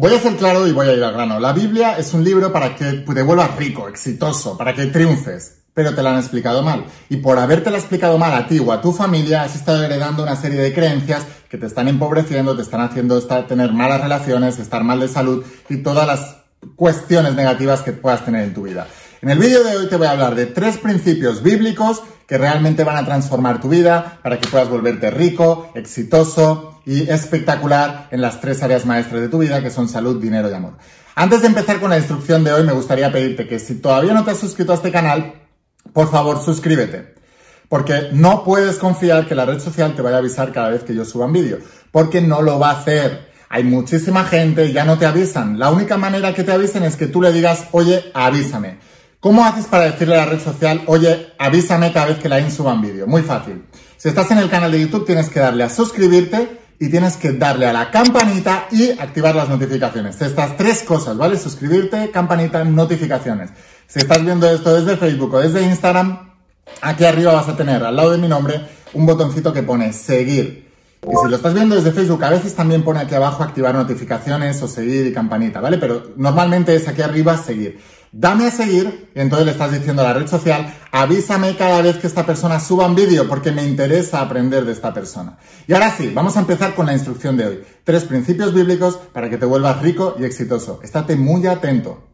Voy a ser claro y voy a ir al grano. La Biblia es un libro para que te vuelvas rico, exitoso, para que triunfes, pero te la han explicado mal. Y por haberte la explicado mal a ti o a tu familia, has estado heredando una serie de creencias que te están empobreciendo, te están haciendo tener malas relaciones, estar mal de salud y todas las cuestiones negativas que puedas tener en tu vida. En el vídeo de hoy te voy a hablar de tres principios bíblicos que realmente van a transformar tu vida para que puedas volverte rico, exitoso y espectacular en las tres áreas maestras de tu vida que son salud, dinero y amor. Antes de empezar con la instrucción de hoy me gustaría pedirte que si todavía no te has suscrito a este canal, por favor suscríbete. Porque no puedes confiar que la red social te vaya a avisar cada vez que yo suba un vídeo. Porque no lo va a hacer. Hay muchísima gente y ya no te avisan. La única manera que te avisen es que tú le digas, oye, avísame. ¿Cómo haces para decirle a la red social, oye, avísame cada vez que la IN suba un vídeo? Muy fácil. Si estás en el canal de YouTube, tienes que darle a suscribirte y tienes que darle a la campanita y activar las notificaciones. Estas tres cosas, ¿vale? Suscribirte, campanita, notificaciones. Si estás viendo esto desde Facebook o desde Instagram, aquí arriba vas a tener al lado de mi nombre un botoncito que pone seguir. Y si lo estás viendo desde Facebook, a veces también pone aquí abajo activar notificaciones o seguir y campanita, ¿vale? Pero normalmente es aquí arriba seguir. Dame a seguir y entonces le estás diciendo a la red social, avísame cada vez que esta persona suba un vídeo porque me interesa aprender de esta persona. Y ahora sí, vamos a empezar con la instrucción de hoy. Tres principios bíblicos para que te vuelvas rico y exitoso. Estate muy atento.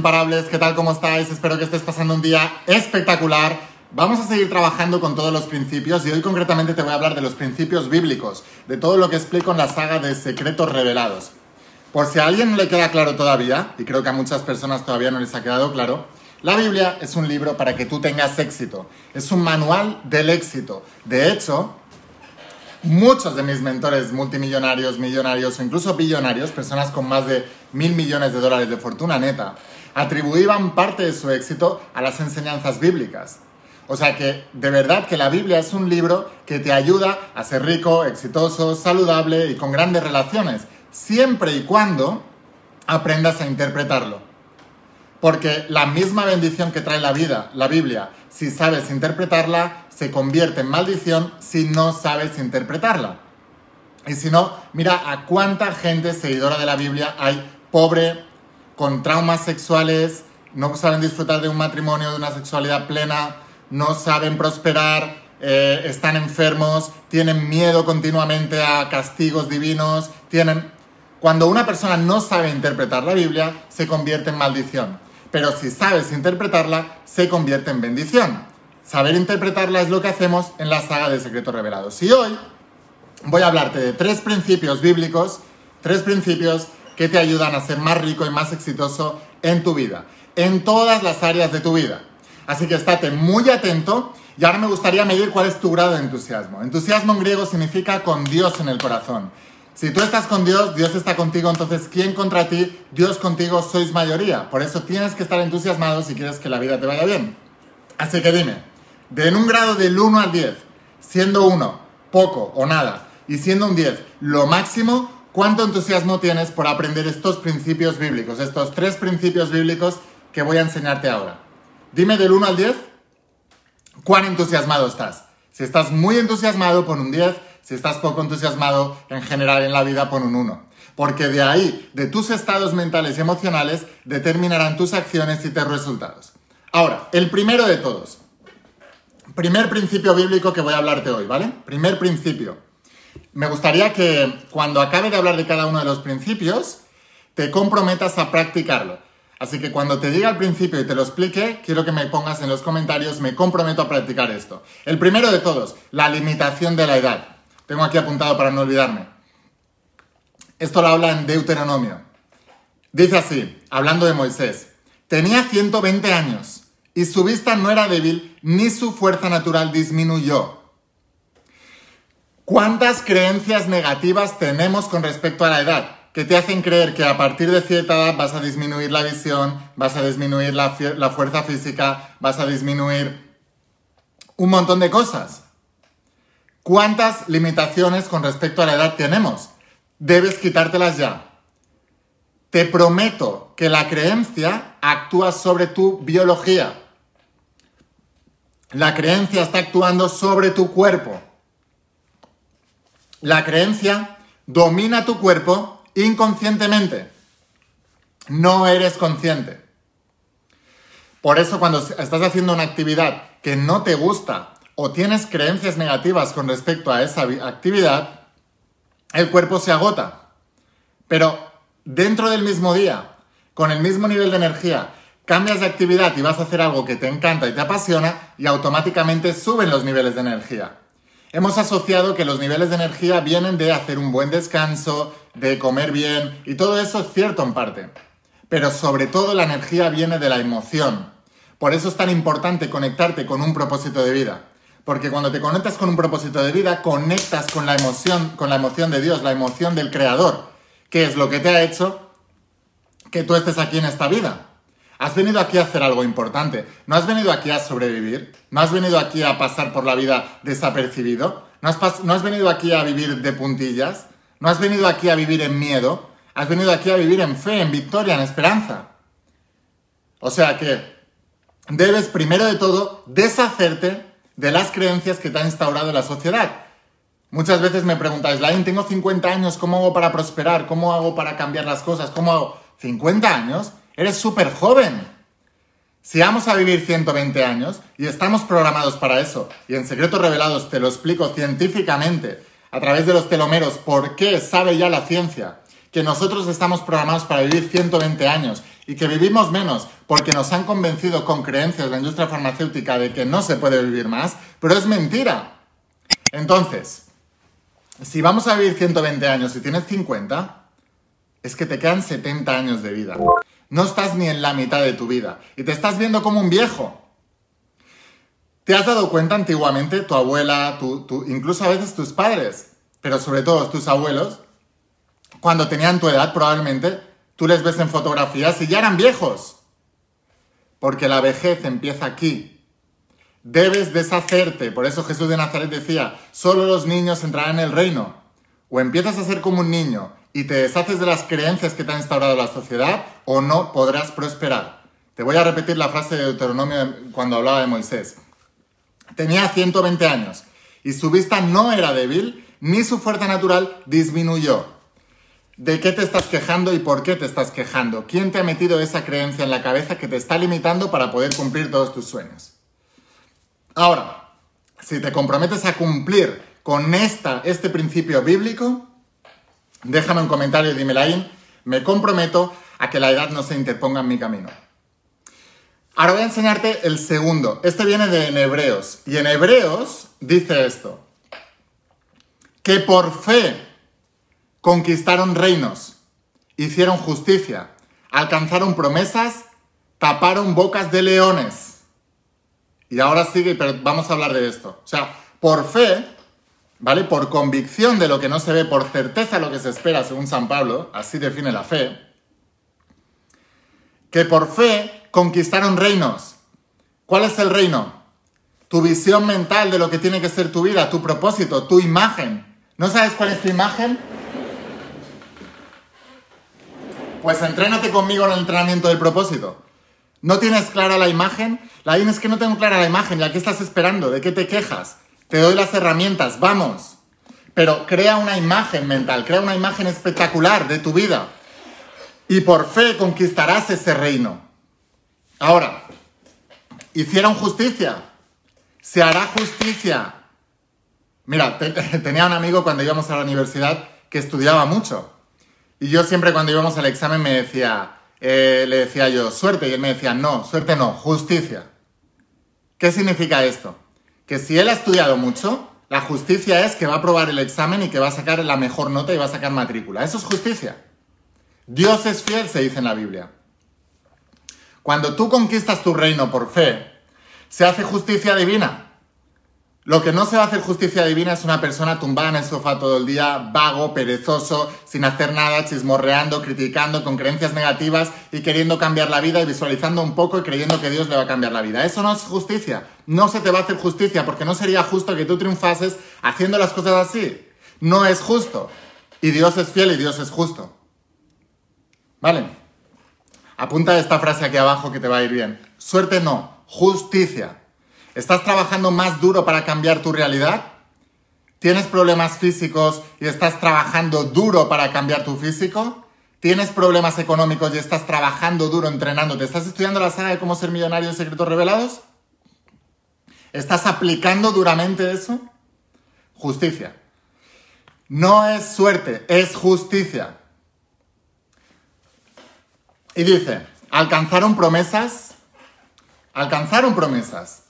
Imparables, ¿qué tal? ¿Cómo estáis? Espero que estés pasando un día espectacular. Vamos a seguir trabajando con todos los principios y hoy concretamente te voy a hablar de los principios bíblicos, de todo lo que explico en la saga de Secretos Revelados. Por si a alguien no le queda claro todavía, y creo que a muchas personas todavía no les ha quedado claro, la Biblia es un libro para que tú tengas éxito, es un manual del éxito. De hecho, muchos de mis mentores multimillonarios, millonarios o incluso billonarios, personas con más de mil millones de dólares de fortuna neta, atribuían parte de su éxito a las enseñanzas bíblicas. O sea que de verdad que la Biblia es un libro que te ayuda a ser rico, exitoso, saludable y con grandes relaciones, siempre y cuando aprendas a interpretarlo. Porque la misma bendición que trae la vida, la Biblia, si sabes interpretarla, se convierte en maldición si no sabes interpretarla. Y si no, mira a cuánta gente seguidora de la Biblia hay pobre, con traumas sexuales, no saben disfrutar de un matrimonio, de una sexualidad plena, no saben prosperar, eh, están enfermos, tienen miedo continuamente a castigos divinos, tienen... Cuando una persona no sabe interpretar la Biblia, se convierte en maldición. Pero si sabes interpretarla, se convierte en bendición. Saber interpretarla es lo que hacemos en la saga de Secretos Revelados. Y hoy voy a hablarte de tres principios bíblicos, tres principios que te ayudan a ser más rico y más exitoso en tu vida, en todas las áreas de tu vida. Así que estate muy atento y ahora me gustaría medir cuál es tu grado de entusiasmo. Entusiasmo en griego significa con Dios en el corazón. Si tú estás con Dios, Dios está contigo, entonces ¿quién contra ti? Dios contigo, sois mayoría. Por eso tienes que estar entusiasmado si quieres que la vida te vaya bien. Así que dime, de en un grado del 1 al 10, siendo 1 poco o nada, y siendo un 10 lo máximo, ¿cuánto entusiasmo tienes por aprender estos principios bíblicos, estos tres principios bíblicos que voy a enseñarte ahora? Dime del 1 al 10, ¿cuán entusiasmado estás? Si estás muy entusiasmado, pon un 10. Si estás poco entusiasmado, en general en la vida, pon un 1. Porque de ahí, de tus estados mentales y emocionales, determinarán tus acciones y tus resultados. Ahora, el primero de todos. Primer principio bíblico que voy a hablarte hoy, ¿vale? Primer principio. Me gustaría que cuando acabe de hablar de cada uno de los principios, te comprometas a practicarlo. Así que cuando te diga al principio y te lo explique, quiero que me pongas en los comentarios, me comprometo a practicar esto. El primero de todos, la limitación de la edad. Tengo aquí apuntado para no olvidarme. Esto lo habla en Deuteronomio. Dice así, hablando de Moisés, tenía 120 años y su vista no era débil, ni su fuerza natural disminuyó. ¿Cuántas creencias negativas tenemos con respecto a la edad? que te hacen creer que a partir de cierta edad vas a disminuir la visión, vas a disminuir la, fuerza física, vas a disminuir un montón de cosas. ¿Cuántas limitaciones con respecto a la edad tenemos? Debes quitártelas ya. Te prometo que la creencia actúa sobre tu biología. La creencia está actuando sobre tu cuerpo. La creencia domina tu cuerpo inconscientemente. No eres consciente. Por eso cuando estás haciendo una actividad que no te gusta o tienes creencias negativas con respecto a esa actividad, el cuerpo se agota. Pero dentro del mismo día, con el mismo nivel de energía, cambias de actividad y vas a hacer algo que te encanta y te apasiona y automáticamente suben los niveles de energía. Hemos asociado que los niveles de energía vienen de hacer un buen descanso, de comer bien, y todo eso es cierto en parte. Pero sobre todo la energía viene de la emoción. Por eso es tan importante conectarte con un propósito de vida. Porque cuando te conectas con un propósito de vida, conectas con la emoción, con la emoción de Dios, la emoción del Creador, que es lo que te ha hecho que tú estés aquí en esta vida. Has venido aquí a hacer algo importante. No has venido aquí a sobrevivir. No has venido aquí a pasar por la vida desapercibido. No has, no has venido aquí a vivir de puntillas. No has venido aquí a vivir en miedo. Has venido aquí a vivir en fe, en victoria, en esperanza. O sea que debes primero de todo deshacerte de las creencias que te ha instaurado la sociedad. Muchas veces me preguntáis, Lain, tengo 50 años, ¿cómo hago para prosperar? ¿Cómo hago para cambiar las cosas? ¿Cómo hago? ¿50 años? Eres súper joven. Si vamos a vivir 120 años y estamos programados para eso, y en Secretos Revelados te lo explico científicamente a través de los telomeros por qué sabe ya la ciencia que nosotros estamos programados para vivir 120 años y que vivimos menos porque nos han convencido con creencias de la industria farmacéutica de que no se puede vivir más, pero es mentira. Entonces, si vamos a vivir 120 años y tienes 50, es que te quedan 70 años de vida. No estás ni en la mitad de tu vida y te estás viendo como un viejo. ¿Te has dado cuenta antiguamente tu abuela, incluso a veces tus padres, pero sobre todo tus abuelos, cuando tenían tu edad probablemente, tú les ves en fotografías y ya eran viejos? Porque la vejez empieza aquí. Debes deshacerte. Por eso Jesús de Nazaret decía, solo los niños entrarán en el reino. O empiezas a ser como un niño y te deshaces de las creencias que te ha instaurado la sociedad o no podrás prosperar. Te voy a repetir la frase de Deuteronomio cuando hablaba de Moisés. Tenía 120 años y su vista no era débil ni su fuerza natural disminuyó. ¿De qué te estás quejando y por qué te estás quejando? ¿Quién te ha metido esa creencia en la cabeza que te está limitando para poder cumplir todos tus sueños? Ahora, si te comprometes a cumplir con esta, este principio bíblico, Déjame un comentario y dime ahí. Me comprometo a que la edad no se interponga en mi camino. Ahora voy a enseñarte el segundo. Este viene de en Hebreos. Y en Hebreos dice esto. Que por fe conquistaron reinos, hicieron justicia, alcanzaron promesas, taparon bocas de leones. Y ahora sigue, pero vamos a hablar de esto. O sea, por fe ¿vale? Por convicción de lo que no se ve, por certeza de lo que se espera, según San Pablo, así define la fe, que por fe conquistaron reinos. ¿Cuál es el reino? Tu visión mental de lo que tiene que ser tu vida, tu propósito, tu imagen. ¿No sabes cuál es tu imagen? Pues entrénate conmigo en el entrenamiento del propósito. ¿No tienes clara la imagen? La es que no tengo clara la imagen. ¿Y qué estás esperando? ¿De qué te quejas? Te doy las herramientas, vamos. Pero crea una imagen mental, crea una imagen espectacular de tu vida. Y por fe conquistarás ese reino. Ahora, hicieron justicia. Se hará justicia. Mira, tenía un amigo cuando íbamos a la universidad que estudiaba mucho. Y yo siempre cuando íbamos al examen me decía, eh, le decía yo, suerte. Y él me decía, no, suerte no, justicia. ¿Qué significa esto? Que si él ha estudiado mucho, la justicia es que va a aprobar el examen y que va a sacar la mejor nota y va a sacar matrícula. Eso es justicia. Dios es fiel, se dice en la Biblia. Cuando tú conquistas tu reino por fe, se hace justicia divina. Lo que no se va a hacer justicia divina es una persona tumbada en el sofá todo el día, vago, perezoso, sin hacer nada, chismorreando, criticando, con creencias negativas y queriendo cambiar la vida y visualizando un poco y creyendo que Dios le va a cambiar la vida. Eso no es justicia. No se te va a hacer justicia porque no sería justo que tú triunfases haciendo las cosas así. No es justo. Y Dios es fiel y Dios es justo. ¿Vale? Apunta esta frase aquí abajo que te va a ir bien. Suerte no, justicia. ¿Estás trabajando más duro para cambiar tu realidad? ¿Tienes problemas físicos y estás trabajando duro para cambiar tu físico? ¿Tienes problemas económicos y estás trabajando duro entrenándote? ¿Estás estudiando la saga de cómo ser millonario de secretos revelados? ¿Estás aplicando duramente eso? Justicia. No es suerte, es justicia. Y dice, alcanzaron promesas, alcanzaron promesas.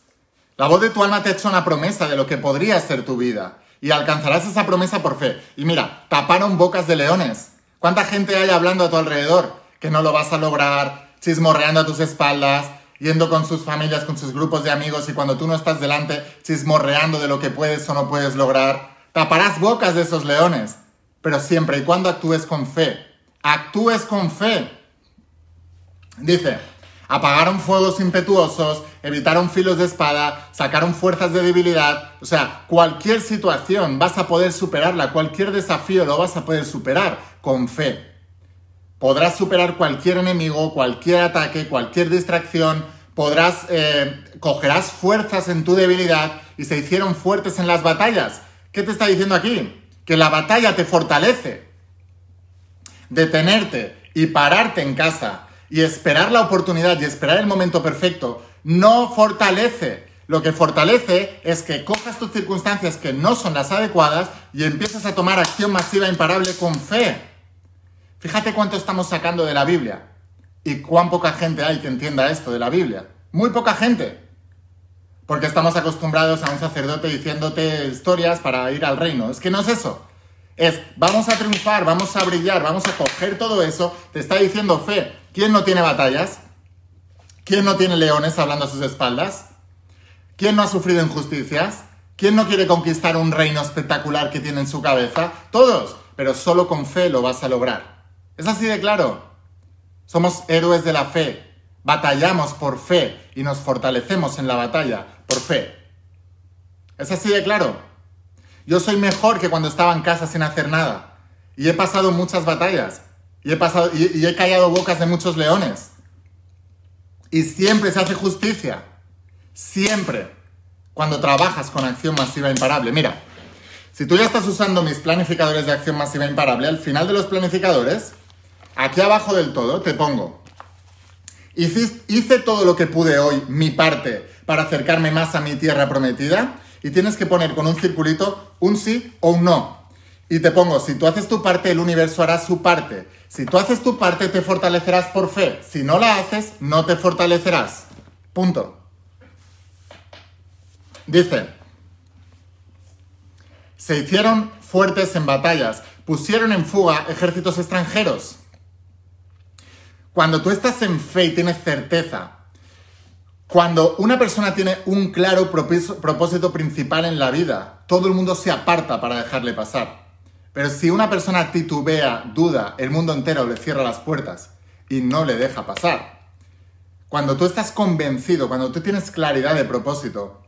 La voz de tu alma te ha hecho una promesa de lo que podría ser tu vida. Y alcanzarás esa promesa por fe. Y mira, taparon bocas de leones. ¿Cuánta gente hay hablando a tu alrededor? Que no lo vas a lograr, chismorreando a tus espaldas, yendo con sus familias, con sus grupos de amigos y cuando tú no estás delante, chismorreando de lo que puedes o no puedes lograr. Taparás bocas de esos leones. Pero siempre y cuando actúes con fe. Actúes con fe. Dice, apagaron fuegos impetuosos, evitaron filos de espada, sacaron fuerzas de debilidad. O sea, cualquier situación vas a poder superarla, cualquier desafío lo vas a poder superar con fe. Podrás superar cualquier enemigo, cualquier ataque, cualquier distracción, podrás, eh, cogerás fuerzas en tu debilidad y se hicieron fuertes en las batallas. ¿Qué te está diciendo aquí? Que la batalla te fortalece. Detenerte y pararte en casa y esperar la oportunidad y esperar el momento perfecto no fortalece. Lo que fortalece es que cojas tus circunstancias que no son las adecuadas y empieces a tomar acción masiva imparable con fe. Fíjate cuánto estamos sacando de la Biblia y cuán poca gente hay que entienda esto de la Biblia. Muy poca gente. Porque estamos acostumbrados a un sacerdote diciéndote historias para ir al reino. Es que no es eso. Es, vamos a triunfar, vamos a brillar, vamos a coger todo eso. Te está diciendo fe. ¿Quién no tiene batallas? ¿Quién no tiene leones hablando a sus espaldas? ¿Quién no ha sufrido injusticias? ¿Quién no quiere conquistar un reino espectacular que tiene en su cabeza? Todos, pero solo con fe lo vas a lograr. Es así de claro. Somos héroes de la fe. Batallamos por fe y nos fortalecemos en la batalla por fe. Es así de claro. Yo soy mejor que cuando estaba en casa sin hacer nada. Y he pasado muchas batallas. Y he, pasado, y, he callado bocas de muchos leones. Y siempre se hace justicia. Siempre. Cuando trabajas con acción masiva imparable. Mira, si tú ya estás usando mis planificadores de acción masiva imparable, al final de los planificadores, aquí abajo del todo, te pongo. Hice todo lo que pude hoy, mi parte, para acercarme más a mi tierra prometida. Y tienes que poner con un circulito un sí o un no. Y te pongo, si tú haces tu parte, el universo hará su parte. Si tú haces tu parte, te fortalecerás por fe. Si no la haces, no te fortalecerás. Punto. Dice, se hicieron fuertes en batallas, pusieron en fuga ejércitos extranjeros. Cuando tú estás en fe y tienes certeza, cuando una persona tiene un claro propósito principal en la vida, todo el mundo se aparta para dejarle pasar. Pero si una persona titubea, duda, el mundo entero le cierra las puertas y no le deja pasar. Cuando tú estás convencido, cuando tú tienes claridad de propósito,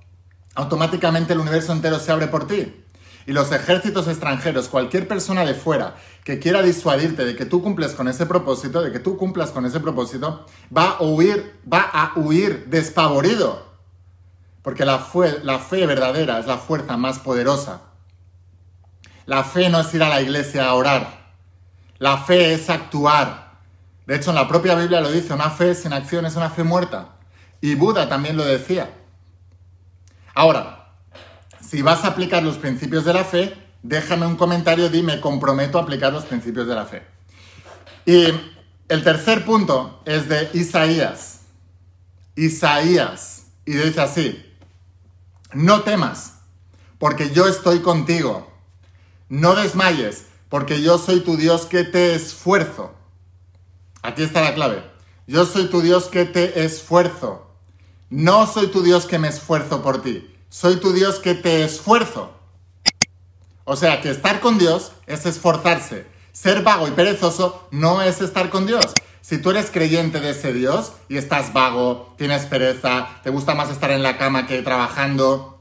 automáticamente el universo entero se abre por ti. Y los ejércitos extranjeros, cualquier persona de fuera que quiera disuadirte de que tú cumples con ese propósito, de que tú cumplas con ese propósito, va a huir, va a huir despavorido. Porque la, la fe verdadera es la fuerza más poderosa la fe no es ir a la iglesia a orar. La fe es actuar. De hecho, en la propia Biblia lo dice, una fe sin acción es una fe muerta. Y Buda también lo decía. Ahora, si vas a aplicar los principios de la fe, déjame un comentario, dime, comprometo a aplicar los principios de la fe. Y el tercer punto es de Isaías. Isaías. Y dice así, no temas, porque yo estoy contigo. No desmayes, porque yo soy tu Dios que te esfuerzo. Aquí está la clave. Yo soy tu Dios que te esfuerzo. No soy tu Dios que me esfuerzo por ti. soy tu Dios que te esfuerzo. O sea que estar con Dios es esforzarse. Ser vago y perezoso no es estar con Dios. Si tú eres creyente de ese Dios y estás vago, tienes pereza, te gusta más estar en la cama que trabajando,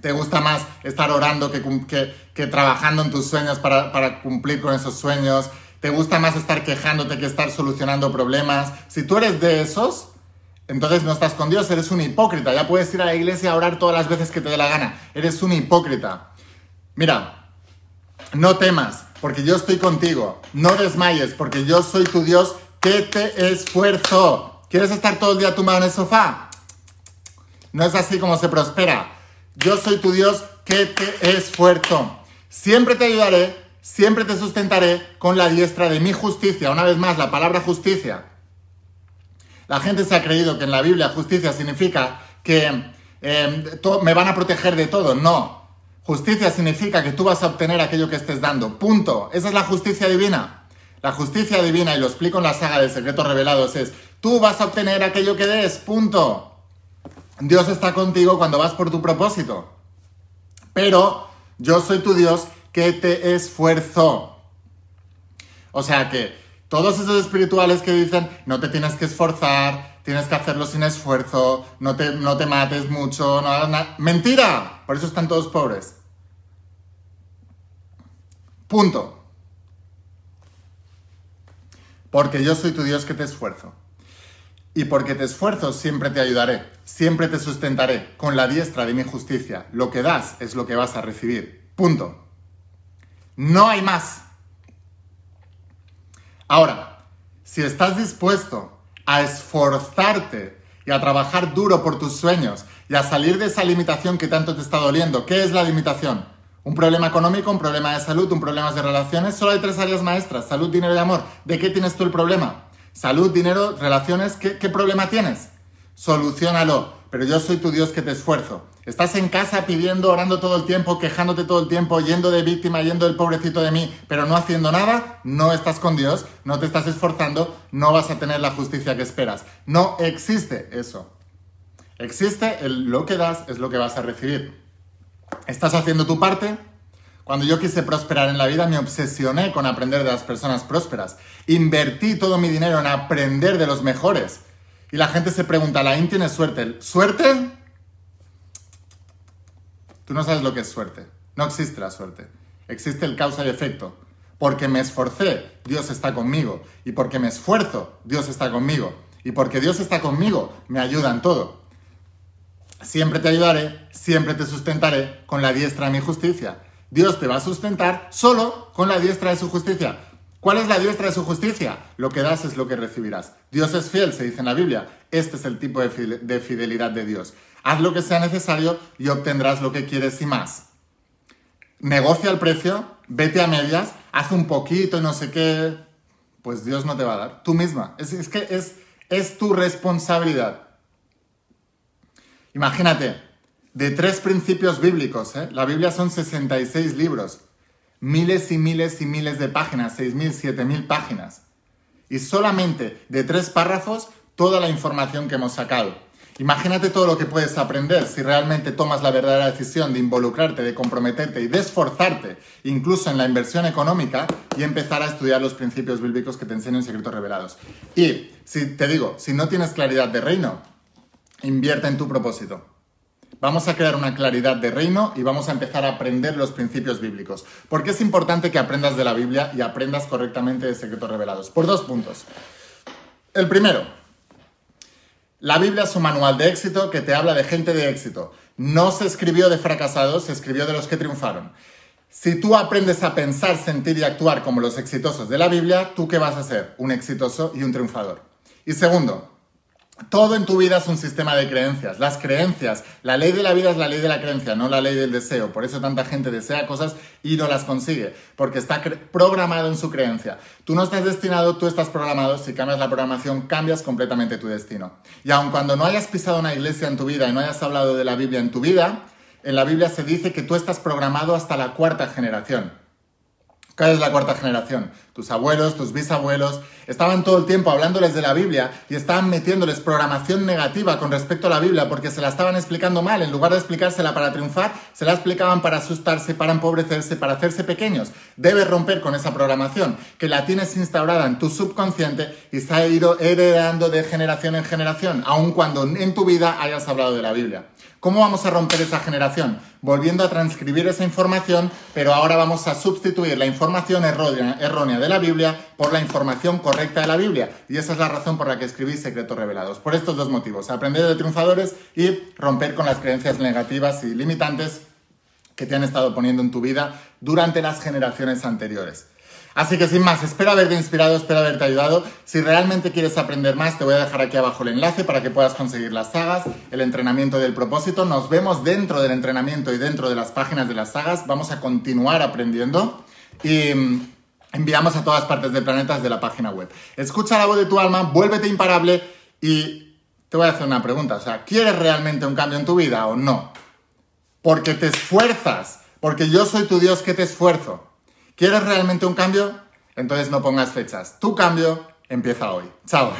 te gusta más estar orando que, que, trabajando en tus sueños para, para cumplir con esos sueños, te gusta más estar quejándote que estar solucionando problemas. Si tú eres de esos, entonces no estás con Dios, eres un hipócrita. Ya puedes ir a la iglesia a orar todas las veces que te dé la gana. Eres un hipócrita. Mira, no temas, porque yo estoy contigo. No desmayes, porque yo soy tu Dios que te esfuerzo. ¿Quieres estar todo el día tumbado en el sofá? No es así como se prospera. Yo soy tu Dios que te esfuerzo. Siempre te ayudaré, siempre te sustentaré con la diestra de mi justicia. Una vez más, la palabra justicia la gente se ha creído que en la Biblia justicia significa que em, me van a proteger de todo. No. Justicia significa que tú vas a obtener aquello que estés dando. Punto. Esa es la justicia divina. La justicia divina, y lo explico en la saga de secretos revelados, es tú vas a obtener aquello que des. Punto. Dios está contigo cuando vas por tu propósito. Pero yo soy tu Dios que te esfuerzo. O sea que todos esos espirituales que dicen, no te tienes que esforzar, tienes que hacerlo sin esfuerzo, no te, no te mates mucho, no hagas nada. ¡Mentira! Por eso están todos pobres. Punto. Porque yo soy tu Dios que te esfuerzo. Y porque te esfuerzo siempre te ayudaré, siempre te sustentaré con la diestra de mi justicia. Lo que das es lo que vas a recibir. Punto. No hay más. Ahora, si estás dispuesto a esforzarte y a trabajar duro por tus sueños y a salir de esa limitación que tanto te está doliendo, ¿qué es la limitación? Un problema económico, un problema de salud, un problema de relaciones. Solo hay tres áreas maestras, salud, dinero y amor. ¿De qué tienes tú el problema? Salud, dinero, relaciones, ¿qué, problema tienes? Solucionalo pero yo soy tu Dios que te esfuerzo. Estás en casa pidiendo, orando todo el tiempo, quejándote todo el tiempo, yendo de víctima, yendo del pobrecito de mí, pero no haciendo nada, no estás con Dios, no te estás esforzando, no vas a tener la justicia que esperas. No existe eso. Existe el, lo que das es lo que vas a recibir. ¿Estás haciendo tu parte? Cuando yo quise prosperar en la vida me obsesioné con aprender de las personas prósperas. Invertí todo mi dinero en aprender de los mejores. Y la gente se pregunta, ¿la tiene suerte? ¿Suerte? Tú no sabes lo que es suerte. No existe la suerte. Existe el causa y efecto. Porque me esforcé, Dios está conmigo. Y porque me esfuerzo, Dios está conmigo. Y porque Dios está conmigo, me ayuda en todo. Siempre te ayudaré, siempre te sustentaré con la diestra de mi justicia. Dios te va a sustentar solo con la diestra de su justicia. ¿Cuál es la diestra de su justicia? Lo que das es lo que recibirás. Dios es fiel, se dice en la Biblia. Este es el tipo de fidelidad de Dios. Haz lo que sea necesario y obtendrás lo que quieres y más. Negocia el precio, vete a medias, haz un poquito no sé qué. Pues Dios no te va a dar. Tú misma. Es, que es, es tu responsabilidad. Imagínate, de tres principios bíblicos, ¿eh? la Biblia son 66 libros miles y miles y miles de páginas, 6.000, 7.000 páginas. Y solamente de tres párrafos toda la información que hemos sacado. Imagínate todo lo que puedes aprender si realmente tomas la verdadera decisión de involucrarte, de comprometerte y de esforzarte, incluso en la inversión económica, y empezar a estudiar los principios bíblicos que te enseño en Secretos Revelados. Y si te digo, si no tienes claridad de reino, invierte en tu propósito. Vamos a crear una claridad de reino y vamos a empezar a aprender los principios bíblicos. ¿Por qué es importante que aprendas de la Biblia y aprendas correctamente de secretos revelados? Por dos puntos. El primero, la Biblia es un manual de éxito que te habla de gente de éxito. No se escribió de fracasados, se escribió de los que triunfaron. Si tú aprendes a pensar, sentir y actuar como los exitosos de la Biblia, ¿tú qué vas a ser? Un exitoso y un triunfador. Y segundo, todo en tu vida es un sistema de creencias. Las creencias, la ley de la vida es la ley de la creencia, no la ley del deseo. Por eso tanta gente desea cosas y no las consigue, porque está programado en su creencia. Tú no estás destinado, tú estás programado. Si cambias la programación, cambias completamente tu destino. Y aun cuando no hayas pisado una iglesia en tu vida y no hayas hablado de la Biblia en tu vida, en la Biblia se dice que tú estás programado hasta la cuarta generación. ¿Cuál es la cuarta generación? Tus abuelos, tus bisabuelos, estaban todo el tiempo hablándoles de la Biblia y estaban metiéndoles programación negativa con respecto a la Biblia porque se la estaban explicando mal. En lugar de explicársela para triunfar, se la explicaban para asustarse, para empobrecerse, para hacerse pequeños. Debes romper con esa programación, que la tienes instaurada en tu subconsciente y se ha ido heredando de generación en generación, aun cuando en tu vida hayas hablado de la Biblia. ¿Cómo vamos a romper esa generación? Volviendo a transcribir esa información, pero ahora vamos a sustituir la información errónea, de la Biblia por la información correcta de la Biblia. Y esa es la razón por la que escribí Secretos Revelados. Por estos dos motivos, aprender de triunfadores y romper con las creencias negativas y limitantes que te han estado poniendo en tu vida durante las generaciones anteriores. Así que sin más, espero haberte inspirado, espero haberte ayudado. Si realmente quieres aprender más, te voy a dejar aquí abajo el enlace para que puedas conseguir las sagas, el entrenamiento del propósito. Nos vemos dentro del entrenamiento y dentro de las páginas de las sagas. Vamos a continuar aprendiendo y mm, enviamos a todas partes del planeta desde la página web. Escucha la voz de tu alma, vuélvete imparable y te voy a hacer una pregunta. O sea, ¿quieres realmente un cambio en tu vida o no? Porque te esfuerzas, porque yo soy tu Dios que te esfuerzo. ¿Quieres realmente un cambio? Entonces no pongas fechas. Tu cambio empieza hoy. Chao.